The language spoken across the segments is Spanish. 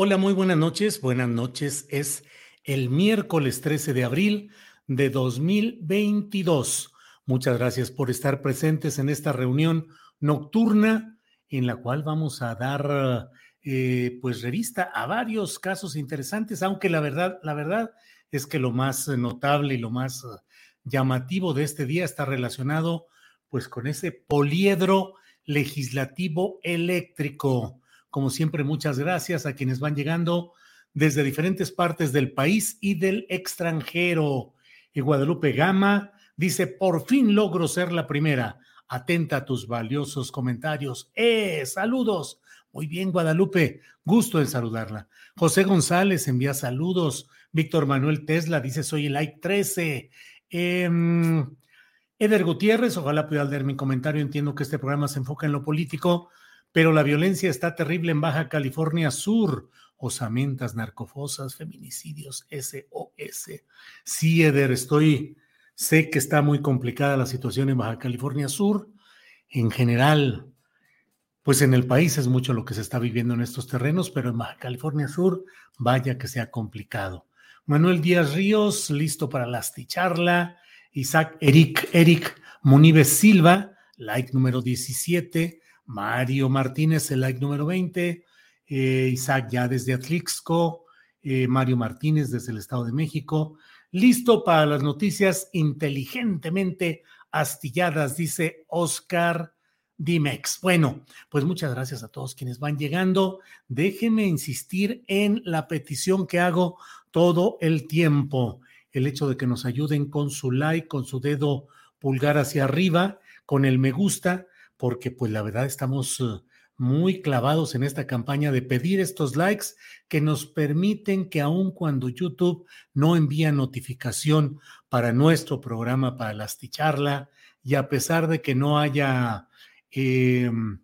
Hola, muy buenas noches. Buenas noches. Es el miércoles 13 de abril de 2022. Muchas gracias por estar presentes en esta reunión nocturna en la cual vamos a dar eh, pues revista a varios casos interesantes, aunque la verdad, la verdad es que lo más notable y lo más llamativo de este día está relacionado pues con ese poliedro legislativo eléctrico como siempre, muchas gracias a quienes van llegando desde diferentes partes del país y del extranjero. Y Guadalupe Gama dice, por fin logro ser la primera. Atenta a tus valiosos comentarios. ¡Eh! Saludos. Muy bien, Guadalupe. Gusto en saludarla. José González envía saludos. Víctor Manuel Tesla dice, soy el like 13. Em, Eder Gutiérrez, ojalá pueda leer mi comentario. Entiendo que este programa se enfoca en lo político, pero la violencia está terrible en Baja California Sur. Osamentas, narcofosas, feminicidios, SOS. Sí, Eder, estoy, sé que está muy complicada la situación en Baja California Sur. En general, pues en el país es mucho lo que se está viviendo en estos terrenos, pero en Baja California Sur, vaya que sea complicado. Manuel Díaz Ríos, listo para la charla. Isaac Eric, Eric Munives Silva, like número 17. Mario Martínez, el like número 20, eh, Isaac ya desde Atlixco, eh, Mario Martínez desde el Estado de México, listo para las noticias inteligentemente astilladas, dice Oscar Dimex. Bueno, pues muchas gracias a todos quienes van llegando. Déjenme insistir en la petición que hago todo el tiempo, el hecho de que nos ayuden con su like, con su dedo pulgar hacia arriba, con el me gusta porque pues la verdad estamos eh, muy clavados en esta campaña de pedir estos likes que nos permiten que aun cuando YouTube no envía notificación para nuestro programa, para la Asticharla, y a pesar de que no haya em,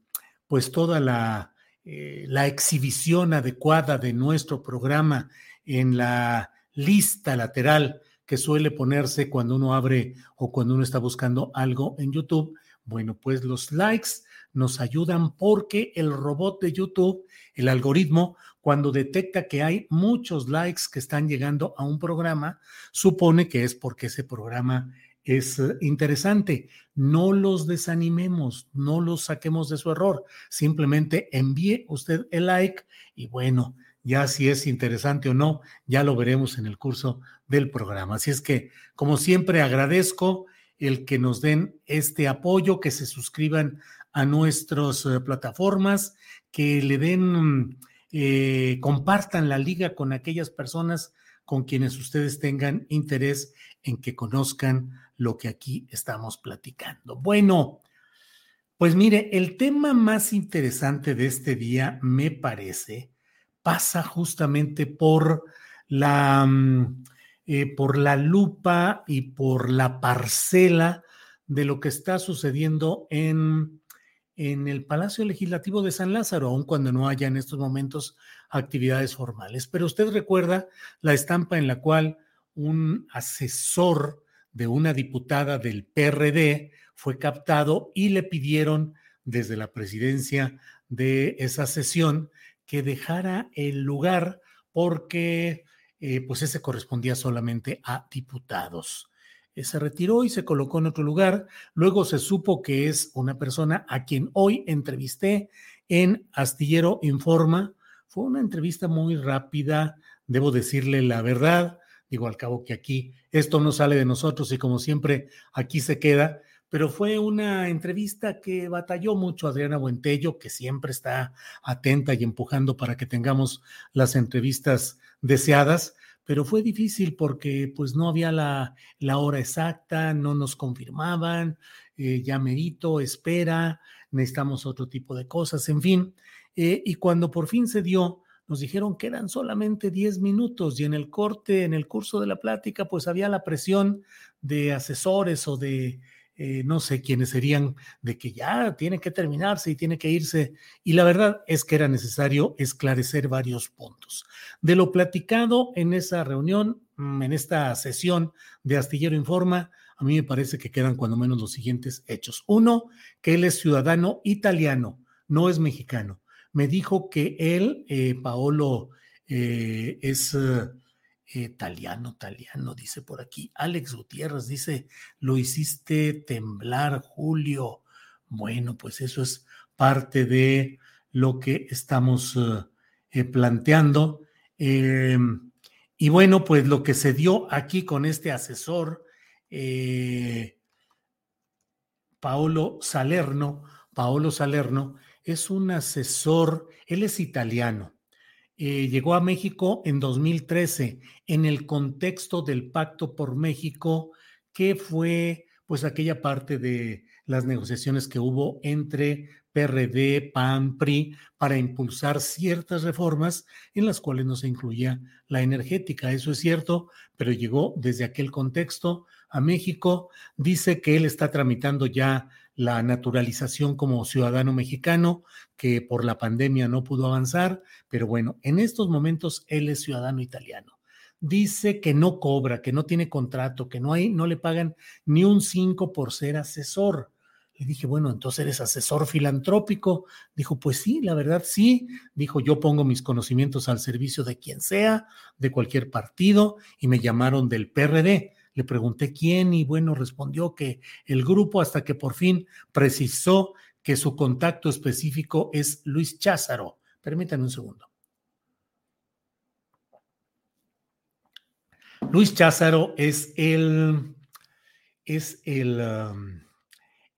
pues toda la, eh, la exhibición adecuada de nuestro programa en la lista lateral que suele ponerse cuando uno abre o cuando uno está buscando algo en YouTube, bueno, pues los likes nos ayudan porque el robot de YouTube, el algoritmo, cuando detecta que hay muchos likes que están llegando a un programa, supone que es porque ese programa es eh, interesante. No los desanimemos, no los saquemos de su error. Simplemente envíe usted el like y bueno, ya si es interesante o no, ya lo veremos en el curso del programa. Así es que, como siempre, agradezco el que nos den este apoyo, que se suscriban a nuestras eh, plataformas, que le den, eh, compartan la liga con aquellas personas con quienes ustedes tengan interés en que conozcan lo que aquí estamos platicando. Bueno, pues mire, el tema más interesante de este día, me parece, pasa justamente por la... Mm, eh, por la lupa y por la parcela de lo que está sucediendo en, en el Palacio Legislativo de San Lázaro, aun cuando no haya en estos momentos actividades formales. Pero usted recuerda la estampa en la cual un asesor de una diputada del PRD fue captado y le pidieron desde la presidencia de esa sesión que dejara el lugar porque eh, pues ese correspondía solamente a diputados. Eh, se retiró y se colocó en otro lugar. Luego se supo que es una persona a quien hoy entrevisté en Astillero Informa. Fue una entrevista muy rápida, debo decirle la verdad. Digo, al cabo que aquí esto no sale de nosotros y como siempre aquí se queda, pero fue una entrevista que batalló mucho Adriana Buentello, que siempre está atenta y empujando para que tengamos las entrevistas deseadas, pero fue difícil porque pues no había la, la hora exacta, no nos confirmaban, eh, ya medito, espera, necesitamos otro tipo de cosas, en fin. Eh, y cuando por fin se dio, nos dijeron que eran solamente 10 minutos y en el corte, en el curso de la plática, pues había la presión de asesores o de eh, no sé quiénes serían, de que ya tiene que terminarse y tiene que irse. Y la verdad es que era necesario esclarecer varios puntos. De lo platicado en esa reunión, mm, en esta sesión de Astillero Informa, a mí me parece que quedan cuando menos los siguientes hechos. Uno, que él es ciudadano italiano, no es mexicano. Me dijo que él, eh, Paolo, eh, es italiano, italiano, dice por aquí. Alex Gutiérrez dice, lo hiciste temblar, Julio. Bueno, pues eso es parte de lo que estamos eh, eh, planteando. Em, y bueno, pues lo que se dio aquí con este asesor, eh, Paolo Salerno, Paolo Salerno es un asesor, él es italiano, eh, llegó a México en 2013 en el contexto del Pacto por México, que fue pues aquella parte de las negociaciones que hubo entre PRD, PAN, PRI para impulsar ciertas reformas en las cuales no se incluía la energética. Eso es cierto, pero llegó desde aquel contexto a México. Dice que él está tramitando ya la naturalización como ciudadano mexicano, que por la pandemia no pudo avanzar, pero bueno, en estos momentos él es ciudadano italiano. Dice que no cobra, que no tiene contrato, que no hay, no le pagan ni un 5 por ser asesor. Le dije, bueno, entonces eres asesor filantrópico. Dijo, pues sí, la verdad sí. Dijo, yo pongo mis conocimientos al servicio de quien sea, de cualquier partido, y me llamaron del PRD le pregunté quién y bueno, respondió que el grupo hasta que por fin precisó que su contacto específico es Luis Cházaro. Permítanme un segundo. Luis Cházaro es el, es el um,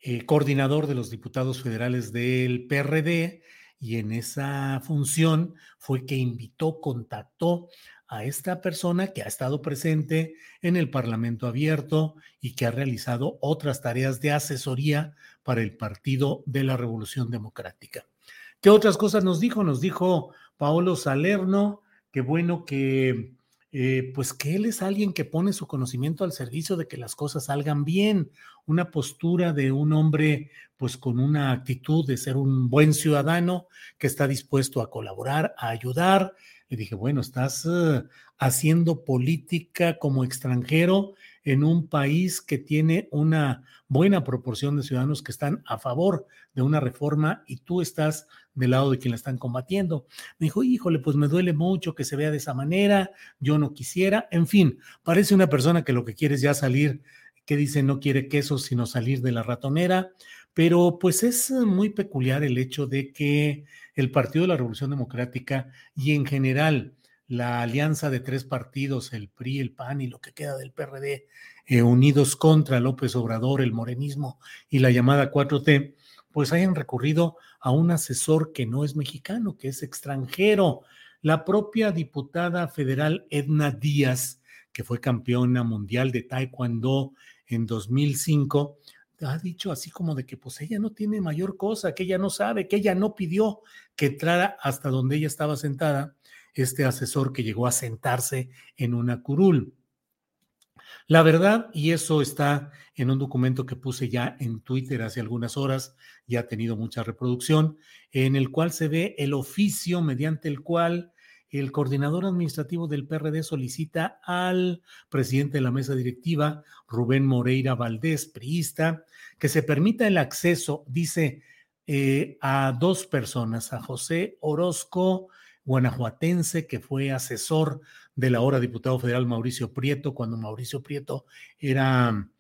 eh, coordinador de los diputados federales del PRD y en esa función fue que invitó, contactó a esta persona que ha estado presente en el Parlamento abierto y que ha realizado otras tareas de asesoría para el Partido de la Revolución Democrática. ¿Qué otras cosas nos dijo? Nos dijo Paolo Salerno, que bueno que eh, pues que él es alguien que pone su conocimiento al servicio de que las cosas salgan bien, una postura de un hombre pues con una actitud de ser un buen ciudadano que está dispuesto a colaborar, a ayudar. Le dije, bueno, estás eh, haciendo política como extranjero en un país que tiene una buena proporción de ciudadanos que están a favor de una reforma y tú estás del lado de quien la están combatiendo. Me dijo, híjole, pues me duele mucho que se vea de esa manera, yo no quisiera, en fin, parece una persona que lo que quiere es ya salir, que dice no quiere queso sino salir de la ratonera, pero pues es muy peculiar el hecho de que el Partido de la Revolución Democrática y en general la alianza de tres partidos, el PRI, el PAN y lo que queda del PRD, eh, unidos contra López Obrador, el morenismo y la llamada 4T, pues hayan recurrido a un asesor que no es mexicano, que es extranjero. La propia diputada federal Edna Díaz, que fue campeona mundial de Taekwondo en 2005, ha dicho así como de que pues ella no tiene mayor cosa, que ella no sabe, que ella no pidió que entrara hasta donde ella estaba sentada, este asesor que llegó a sentarse en una curul. La verdad, y eso está en un documento que puse ya en Twitter hace algunas horas, y ha tenido mucha reproducción, en el cual se ve el oficio mediante el cual el coordinador administrativo del PRD solicita al presidente de la mesa directiva, Rubén Moreira Valdés, priista, que se permita el acceso, dice, eh, a dos personas, a José Orozco, guanajuatense, que fue asesor del ahora diputado federal Mauricio Prieto, cuando Mauricio Prieto era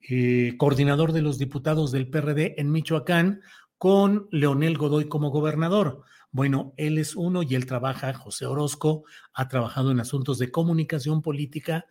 eh, coordinador de los diputados del PRD en Michoacán, con Leonel Godoy como gobernador. Bueno, él es uno y él trabaja, José Orozco, ha trabajado en asuntos de comunicación política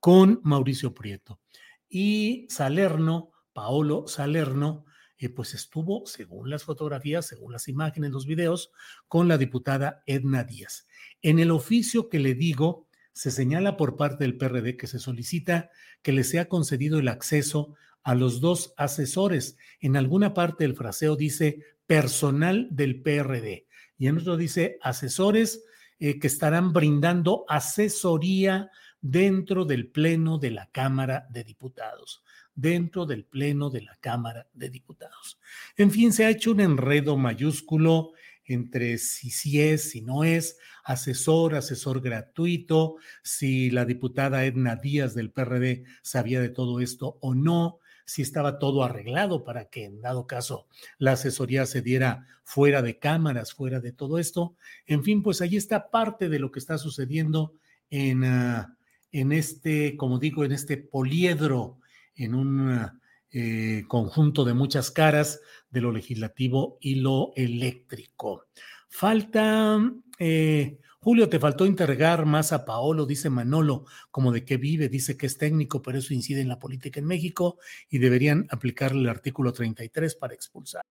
con Mauricio Prieto. Y Salerno, Paolo Salerno, eh, pues estuvo, según las fotografías, según las imágenes, los videos, con la diputada Edna Díaz. En el oficio que le digo, se señala por parte del PRD que se solicita que le sea concedido el acceso a los dos asesores. En alguna parte del fraseo dice personal del PRD y en otro dice asesores eh, que estarán brindando asesoría dentro del Pleno de la Cámara de Diputados dentro del Pleno de la Cámara de Diputados. En fin, se ha hecho un enredo mayúsculo entre si sí es, si no es, asesor, asesor gratuito, si la diputada Edna Díaz del PRD sabía de todo esto o no, si estaba todo arreglado para que en dado caso la asesoría se diera fuera de cámaras, fuera de todo esto. En fin, pues ahí está parte de lo que está sucediendo en, ah, en este, como digo, en este poliedro, en un eh, conjunto de muchas caras de lo legislativo y lo eléctrico. Falta, eh, Julio, te faltó interrogar más a Paolo, dice Manolo, como de qué vive, dice que es técnico, pero eso incide en la política en México y deberían aplicarle el artículo 33 para expulsar.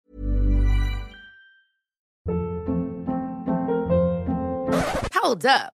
Hold up.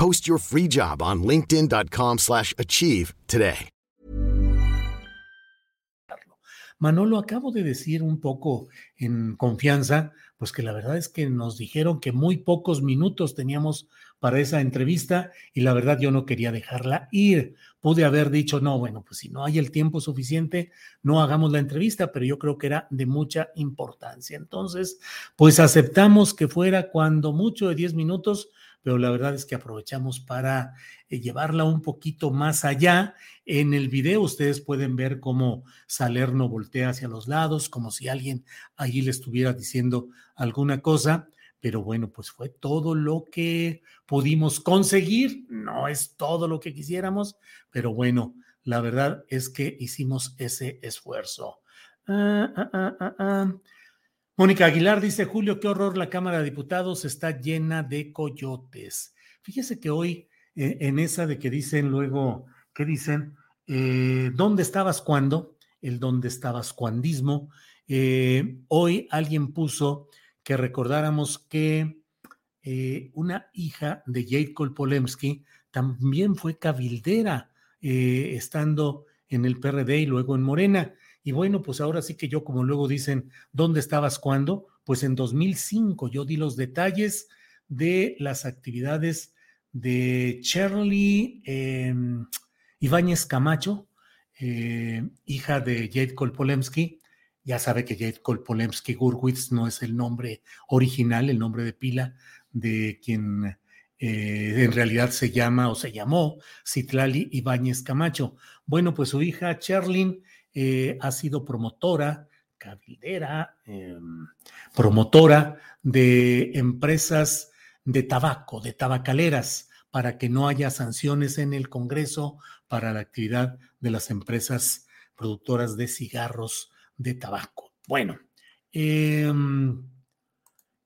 Post your free job on linkedin.com slash achieve today. Manolo, acabo de decir un poco en confianza, pues que la verdad es que nos dijeron que muy pocos minutos teníamos para esa entrevista y la verdad yo no quería dejarla ir. Pude haber dicho, no, bueno, pues si no hay el tiempo suficiente, no hagamos la entrevista, pero yo creo que era de mucha importancia. Entonces, pues aceptamos que fuera cuando mucho de 10 minutos pero la verdad es que aprovechamos para eh, llevarla un poquito más allá. En el video ustedes pueden ver cómo Salerno voltea hacia los lados, como si alguien allí le estuviera diciendo alguna cosa. Pero bueno, pues fue todo lo que pudimos conseguir. No es todo lo que quisiéramos, pero bueno, la verdad es que hicimos ese esfuerzo. Ah, ah, ah, ah, ah. Mónica Aguilar dice, Julio, qué horror, la Cámara de Diputados está llena de coyotes. Fíjese que hoy eh, en esa de que dicen luego, ¿qué dicen? Eh, ¿Dónde estabas cuando? El dónde estabas cuandismo. Eh, hoy alguien puso que recordáramos que una hija de Jade Kolpolemsky también fue cabildera estando en el PRD y luego en Morena. Y bueno, pues ahora sí que yo, como luego dicen, ¿dónde estabas cuando? Pues en 2005 yo di los detalles de las actividades de Shirley em, Ibáñez Camacho, eh, hija de Jade Kolpolemsky. Ya sabe que Jade Kolpolemsky Gurwitz no es el nombre original, el nombre de pila de quien eh, en realidad se llama o se llamó Citlali Ibáñez Camacho. Bueno, pues su hija Cherlin eh, ha sido promotora, cabildera, em, promotora de empresas de tabaco, de tabacaleras, para que no haya sanciones en el Congreso para la actividad de las empresas productoras de cigarros de tabaco. Bueno, em,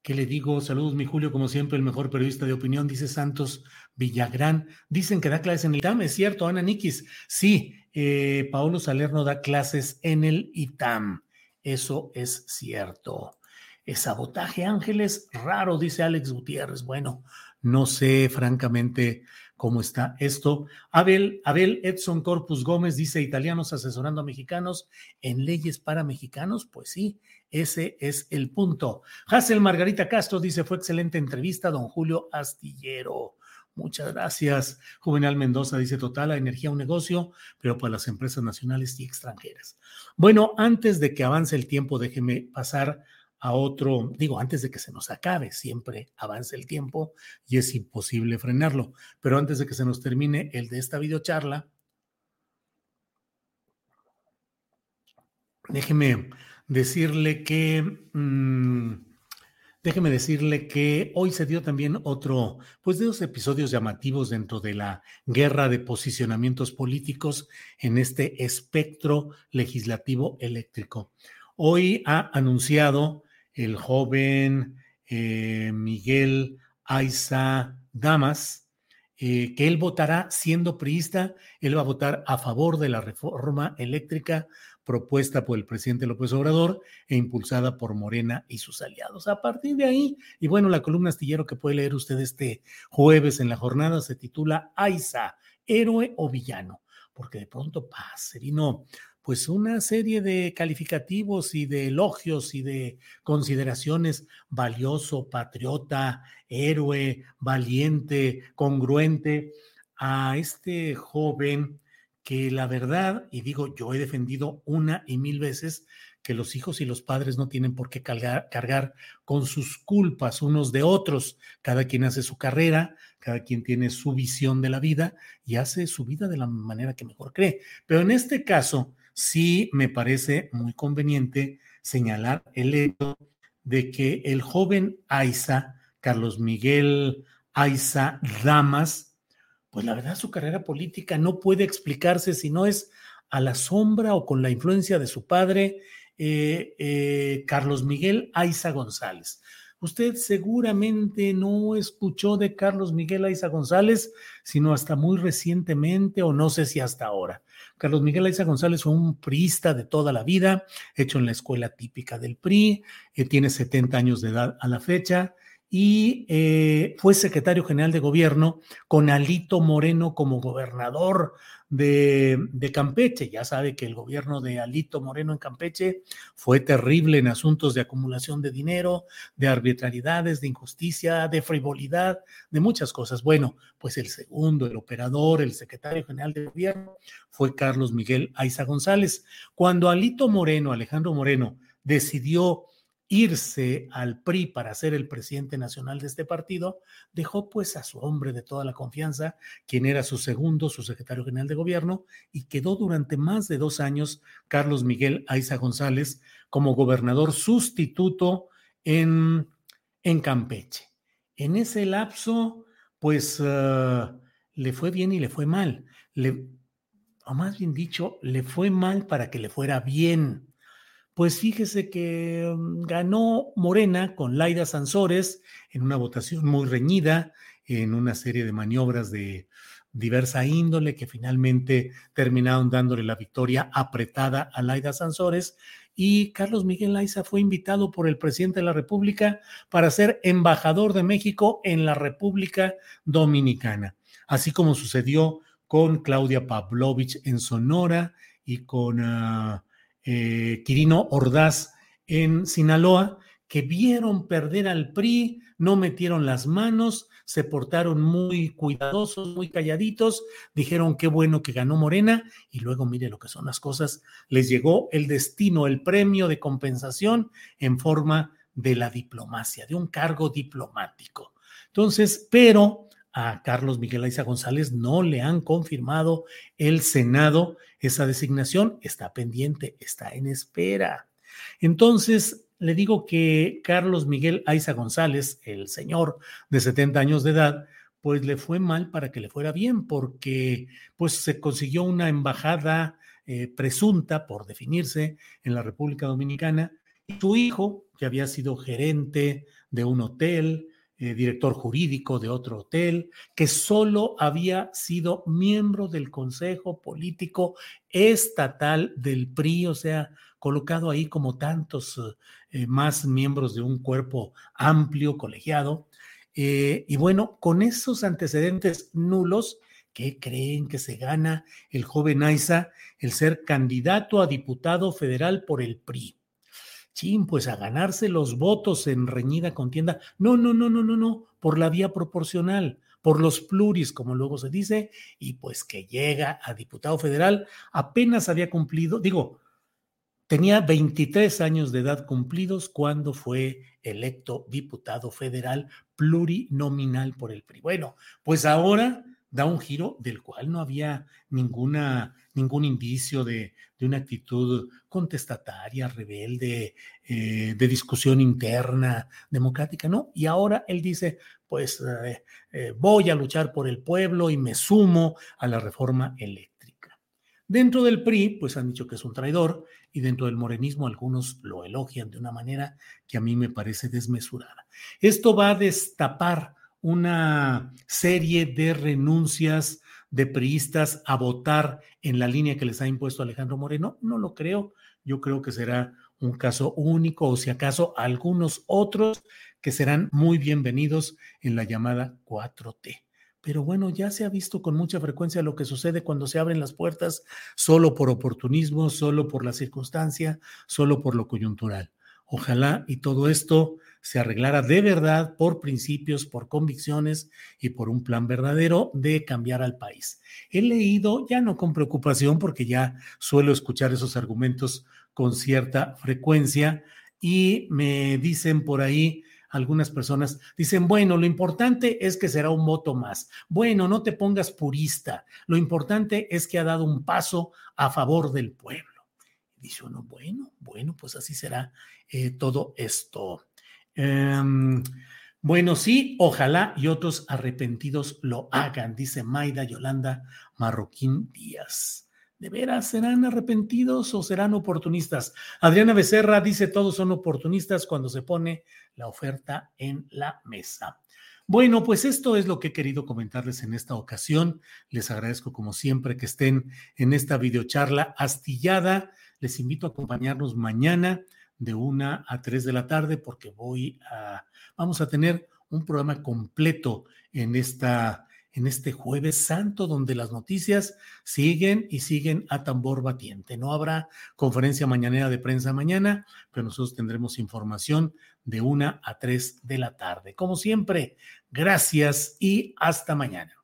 ¿Qué le digo? Saludos, mi Julio, como siempre, el mejor periodista de opinión, dice Santos Villagrán. Dicen que da clases en el ITAM, es cierto, Ana Nikis. Sí, eh, Paolo Salerno da clases en el ITAM. Eso es cierto. Es sabotaje, Ángeles, raro, dice Alex Gutiérrez. Bueno, no sé francamente cómo está esto. Abel, Abel Edson Corpus Gómez dice, italianos asesorando a mexicanos en leyes para mexicanos. Pues sí, ese es el punto. Hazel Margarita Castro dice, fue excelente entrevista, don Julio Astillero. Muchas gracias. Juvenal Mendoza dice, total, la energía un negocio, pero para las empresas nacionales y extranjeras. Bueno, antes de que avance el tiempo, déjeme pasar a otro, digo, antes de que se nos acabe, siempre avance el tiempo y es imposible frenarlo, pero antes de que se nos termine el de esta videocharla, déjeme decirle que... Mm, déjeme decirle que hoy se dio también otro, pues de dos episodios llamativos dentro de la guerra de posicionamientos políticos en este espectro legislativo eléctrico. Hoy ha anunciado el joven eh, Miguel Aiza Damas, eh, que él votará siendo priista, él va a votar a favor de la reforma eléctrica propuesta por el presidente López Obrador e impulsada por Morena y sus aliados. A partir de ahí, y bueno, la columna astillero que puede leer usted este jueves en la jornada se titula Aiza, héroe o villano, porque de pronto pasa, vino pues una serie de calificativos y de elogios y de consideraciones valioso, patriota, héroe, valiente, congruente a este joven que la verdad, y digo, yo he defendido una y mil veces que los hijos y los padres no tienen por qué cargar, con sus culpas unos de otros. Cada quien hace su carrera, cada quien tiene su visión de la vida y hace su vida de la manera que mejor cree. Pero en este caso, sí me parece muy conveniente señalar el hecho de que el joven Aiza, Carlos Miguel Aiza Damas, pues la verdad su carrera política no puede explicarse si no es a la sombra o con la influencia de su padre, eh, eh, Carlos Miguel Aiza González. Usted seguramente no escuchó de Carlos Miguel Aiza González, sino hasta muy recientemente o no sé si hasta ahora. Carlos Miguel Aiza González fue un priista de toda la vida, hecho en la escuela típica del PRI, eh, tiene 70 años de edad a la fecha, y eh, fue secretario general de gobierno con Alito Moreno como gobernador de, de, Campeche. Ya sabe que el gobierno de Alito Moreno en Campeche fue terrible en asuntos de acumulación de dinero, de arbitrariedades, de injusticia, de frivolidad, de muchas cosas. Bueno, pues el segundo, el operador, el secretario general de gobierno fue Carlos Miguel Aiza González. Cuando Alito Moreno, Alejandro Moreno, decidió irse al PRI para ser el presidente nacional de este partido, dejó pues a su hombre de toda la confianza, quien era su segundo, su secretario general de gobierno, y quedó durante más de dos años Carlos Miguel Aiza González como gobernador sustituto en, en Campeche. En ese lapso, pues uh, le fue bien y le fue mal. Le, o más bien dicho, le fue mal para que le fuera bien pues fíjese que mm, ganó Morena con Laida Sansores en una votación muy reñida, en una serie de maniobras de diversa índole que finalmente terminaron dándole la victoria apretada a Laida Sansores. Y Carlos Miguel Laiza fue invitado por el presidente de la República para ser embajador de México en la República Dominicana, así como sucedió con Claudia Pavlovich en Sonora y con uh, eh, Quirino Ordaz en Sinaloa, que vieron perder al PRI, no metieron las manos, se portaron muy cuidadosos, muy calladitos, dijeron qué bueno que ganó Morena y luego mire lo que son las cosas, les llegó el destino, el premio de compensación en forma de la diplomacia, de un cargo diplomático. Entonces, pero a Carlos Miguel Aiza González no le han confirmado el Senado esa designación, está pendiente, está en espera. Entonces, le digo que Carlos Miguel Aiza González, el señor de 70 años de edad, pues le fue mal para que le fuera bien, porque pues se consiguió una embajada eh, presunta por definirse en la República Dominicana y su hijo, que había sido gerente de un hotel, eh, director jurídico de otro hotel, que solo había sido miembro del Consejo Político Estatal del PRI, o sea, colocado ahí como tantos eh, más miembros de un cuerpo amplio, colegiado. Eh, y bueno, con esos antecedentes nulos, ¿qué creen que se gana el joven Aiza el ser candidato a diputado federal por el PRI? Chin, pues a ganarse los votos en reñida contienda. No, no, no, no, no, no, por la vía proporcional, por los pluris, como luego se dice, y pues que llega a diputado federal, apenas había cumplido, digo, tenía 23 años de edad cumplidos cuando fue electo diputado federal plurinominal por el PRI. Bueno, pues ahora da un giro del cual no había ninguna, ningún indicio de, una actitud contestataria, rebelde, eh, de discusión interna, democrática, ¿no? Y ahora él dice, pues eh, eh, voy a luchar por el pueblo y me sumo a la reforma eléctrica. Dentro del PRI, pues han dicho que es un traidor y dentro del morenismo algunos lo elogian de una manera que a mí me parece desmesurada. Esto va a destapar una serie de renuncias de priistas a votar en la línea que les ha impuesto Alejandro Moreno? No lo creo. Yo creo que será un caso único o si acaso algunos otros que serán muy bienvenidos en la llamada 4T. Pero bueno, ya se ha visto con mucha frecuencia lo que sucede cuando se abren las puertas solo por oportunismo, solo por la circunstancia, solo por lo coyuntural. Ojalá y todo esto se arreglara de verdad por principios, por convicciones y por un plan verdadero de cambiar al país. He leído, ya no con preocupación, porque ya suelo escuchar esos argumentos con cierta frecuencia, y me dicen por ahí algunas personas, dicen, bueno, lo importante es que será un voto más. Bueno, no te pongas purista, lo importante es que ha dado un paso a favor del pueblo. Dice uno, bueno, bueno, pues así será eh, todo esto. Em, bueno, sí, ojalá y otros arrepentidos lo hagan, dice Maida Yolanda Marroquín Díaz. ¿De veras serán arrepentidos o serán oportunistas? Adriana Becerra dice todos son oportunistas cuando se pone la oferta en la mesa. Bueno, pues esto es lo que he querido comentarles en esta ocasión. Les agradezco como siempre que estén en esta videocharla astillada. Les invito a acompañarnos mañana de una a tres de la tarde porque voy a, vamos a tener un programa completo en esta, en este jueves santo donde las noticias siguen y siguen a tambor batiente. No habrá conferencia mañanera de prensa mañana, pero nosotros tendremos información de una a tres de la tarde. Como siempre, gracias y hasta mañana.